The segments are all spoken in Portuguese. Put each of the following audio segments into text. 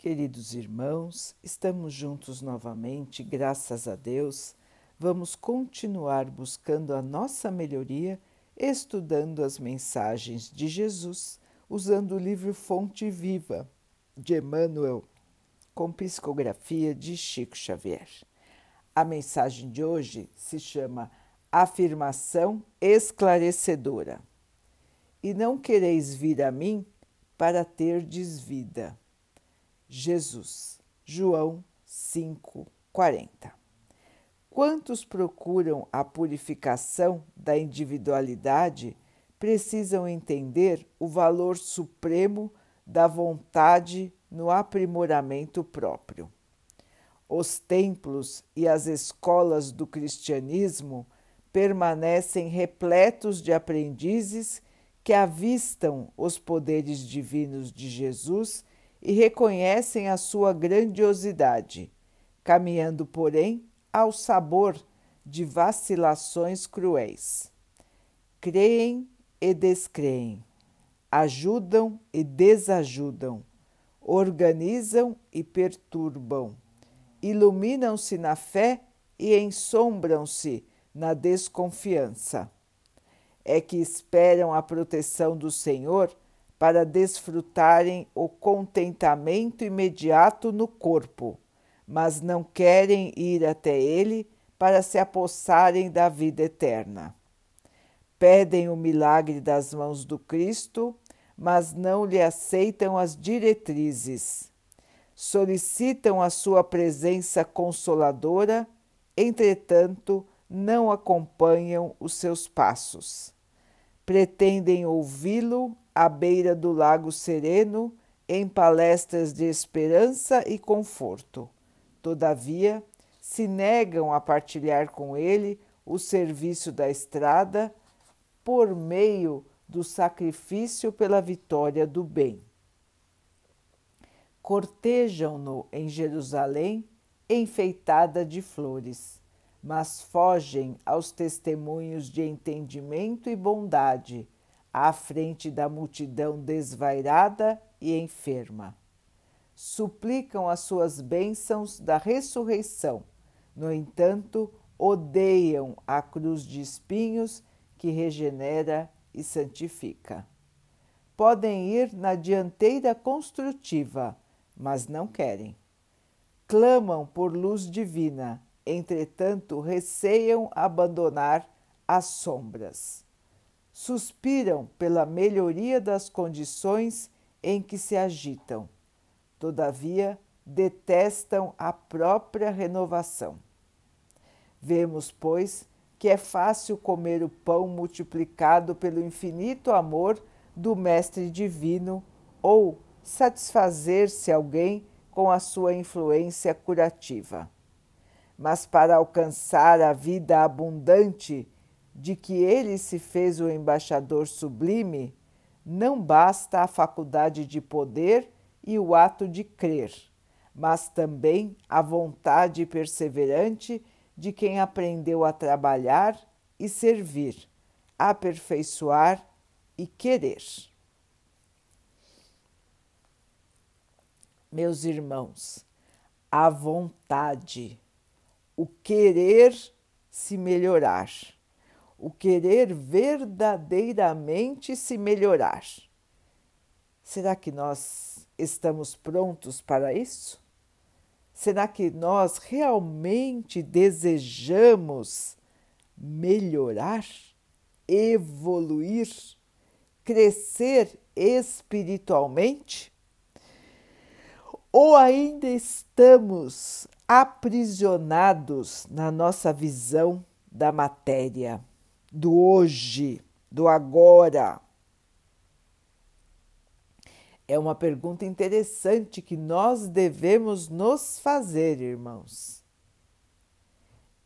Queridos irmãos, estamos juntos novamente, graças a Deus. Vamos continuar buscando a nossa melhoria, estudando as mensagens de Jesus, usando o livro Fonte Viva de Emmanuel, com psicografia de Chico Xavier. A mensagem de hoje se chama Afirmação Esclarecedora. E não quereis vir a mim para terdes vida Jesus. João 5:40. Quantos procuram a purificação da individualidade precisam entender o valor supremo da vontade no aprimoramento próprio. Os templos e as escolas do cristianismo permanecem repletos de aprendizes que avistam os poderes divinos de Jesus e reconhecem a sua grandiosidade, caminhando, porém, ao sabor de vacilações cruéis. Creem e descreem, ajudam e desajudam, organizam e perturbam, iluminam-se na fé e ensombram-se na desconfiança. É que esperam a proteção do Senhor para desfrutarem o contentamento imediato no corpo, mas não querem ir até ele para se apossarem da vida eterna. Pedem o milagre das mãos do Cristo, mas não lhe aceitam as diretrizes. Solicitam a sua presença consoladora, entretanto, não acompanham os seus passos. Pretendem ouvi-lo à beira do lago sereno, em palestras de esperança e conforto. Todavia, se negam a partilhar com ele o serviço da estrada por meio do sacrifício pela vitória do bem. Cortejam-no em Jerusalém, enfeitada de flores, mas fogem aos testemunhos de entendimento e bondade à frente da multidão desvairada e enferma. Suplicam as suas bênçãos da ressurreição, no entanto, odeiam a cruz de espinhos que regenera e santifica. Podem ir na dianteira construtiva, mas não querem. Clamam por luz divina, entretanto, receiam abandonar as sombras suspiram pela melhoria das condições em que se agitam. Todavia, detestam a própria renovação. Vemos, pois, que é fácil comer o pão multiplicado pelo infinito amor do Mestre Divino ou satisfazer-se alguém com a sua influência curativa. Mas para alcançar a vida abundante de que ele se fez o embaixador sublime, não basta a faculdade de poder e o ato de crer, mas também a vontade perseverante de quem aprendeu a trabalhar e servir, aperfeiçoar e querer. Meus irmãos, a vontade, o querer se melhorar o querer verdadeiramente se melhorar. Será que nós estamos prontos para isso? Será que nós realmente desejamos melhorar, evoluir, crescer espiritualmente? Ou ainda estamos aprisionados na nossa visão da matéria? Do hoje, do agora? É uma pergunta interessante que nós devemos nos fazer, irmãos.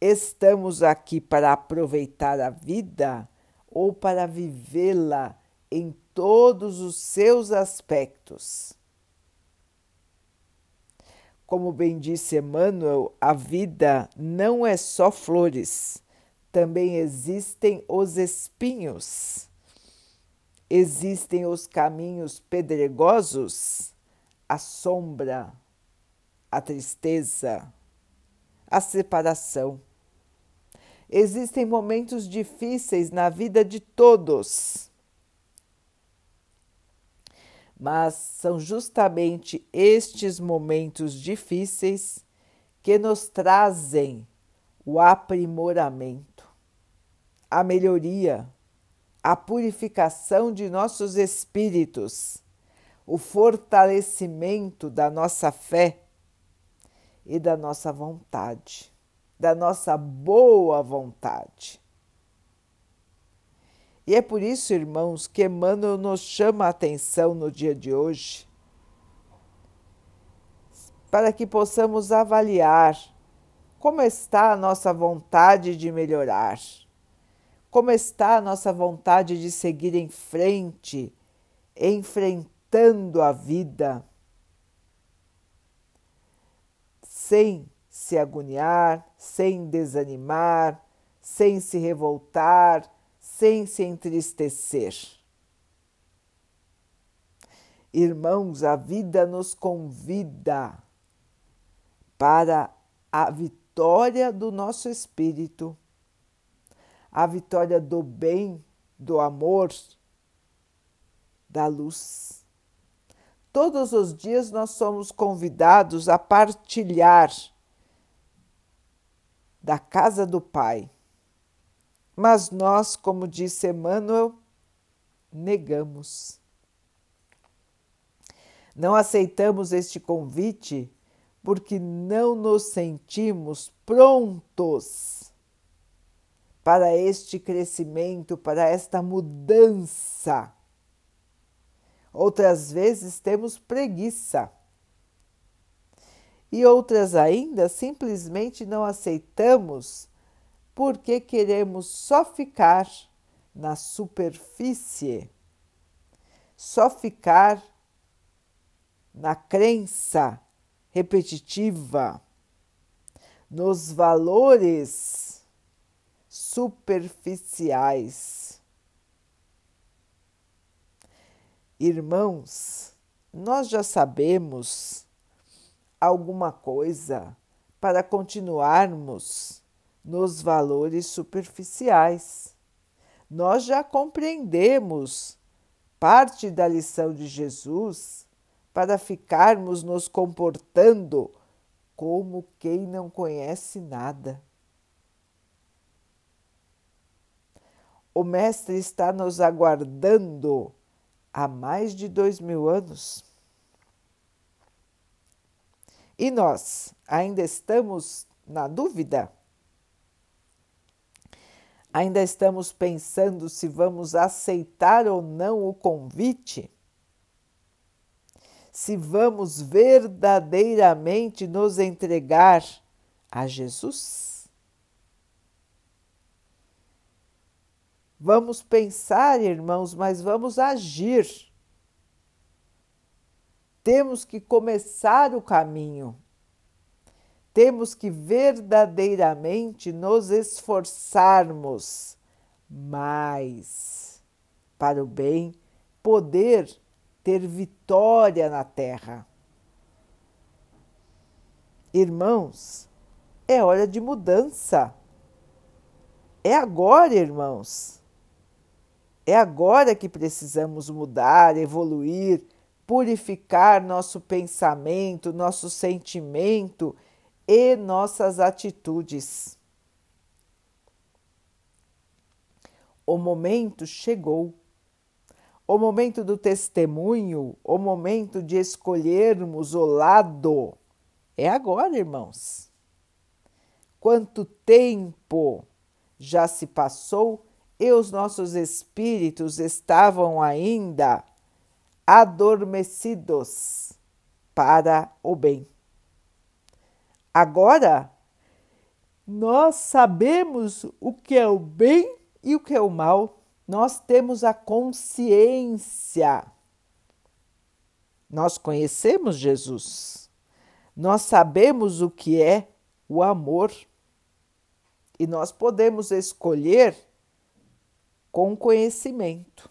Estamos aqui para aproveitar a vida ou para vivê-la em todos os seus aspectos? Como bem disse Emmanuel, a vida não é só flores também existem os espinhos, existem os caminhos pedregosos, a sombra a tristeza, a separação. Existem momentos difíceis na vida de todos, mas são justamente estes momentos difíceis que nos trazem o aprimoramento, a melhoria, a purificação de nossos espíritos, o fortalecimento da nossa fé e da nossa vontade, da nossa boa vontade. E é por isso, irmãos, que Emmanuel nos chama a atenção no dia de hoje, para que possamos avaliar como está a nossa vontade de melhorar, como está a nossa vontade de seguir em frente, enfrentando a vida sem se agoniar, sem desanimar, sem se revoltar, sem se entristecer. Irmãos, a vida nos convida para a vitória do nosso espírito, a vitória do bem, do amor, da luz. Todos os dias nós somos convidados a partilhar da casa do Pai. Mas nós, como disse Emmanuel, negamos. Não aceitamos este convite porque não nos sentimos prontos para este crescimento, para esta mudança Outras vezes temos preguiça. E outras ainda simplesmente não aceitamos porque queremos só ficar na superfície, só ficar na crença repetitiva, nos valores superficiais Irmãos, nós já sabemos alguma coisa para continuarmos nos valores superficiais. Nós já compreendemos parte da lição de Jesus para ficarmos nos comportando como quem não conhece nada. O Mestre está nos aguardando há mais de dois mil anos. E nós ainda estamos na dúvida? Ainda estamos pensando se vamos aceitar ou não o convite? Se vamos verdadeiramente nos entregar a Jesus? Vamos pensar, irmãos, mas vamos agir. Temos que começar o caminho. Temos que verdadeiramente nos esforçarmos mais para o bem, poder ter vitória na terra. Irmãos, é hora de mudança. É agora, irmãos. É agora que precisamos mudar, evoluir, purificar nosso pensamento, nosso sentimento e nossas atitudes. O momento chegou. O momento do testemunho, o momento de escolhermos o lado. É agora, irmãos. Quanto tempo já se passou e os nossos espíritos estavam ainda adormecidos para o bem. Agora, nós sabemos o que é o bem e o que é o mal, nós temos a consciência. Nós conhecemos Jesus, nós sabemos o que é o amor e nós podemos escolher com conhecimento.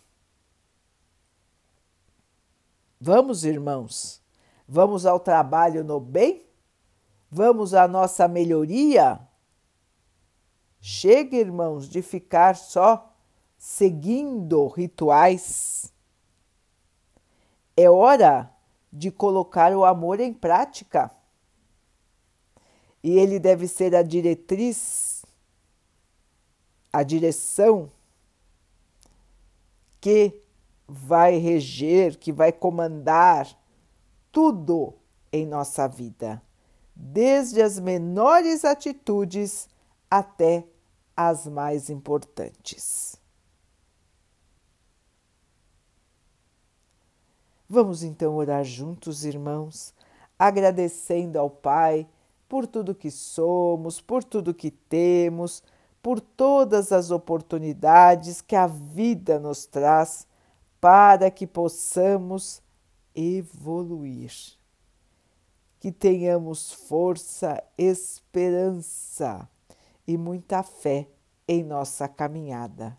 Vamos, irmãos, vamos ao trabalho no bem Vamos à nossa melhoria? Chega, irmãos, de ficar só seguindo rituais. É hora de colocar o amor em prática. E ele deve ser a diretriz, a direção que vai reger, que vai comandar tudo em nossa vida, desde as menores atitudes até as mais importantes. Vamos então orar juntos, irmãos, agradecendo ao Pai por tudo que somos, por tudo que temos, por todas as oportunidades que a vida nos traz para que possamos evoluir. Que tenhamos força, esperança e muita fé em nossa caminhada.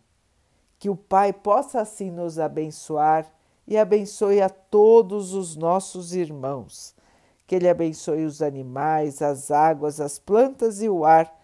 Que o Pai possa assim nos abençoar e abençoe a todos os nossos irmãos. Que Ele abençoe os animais, as águas, as plantas e o ar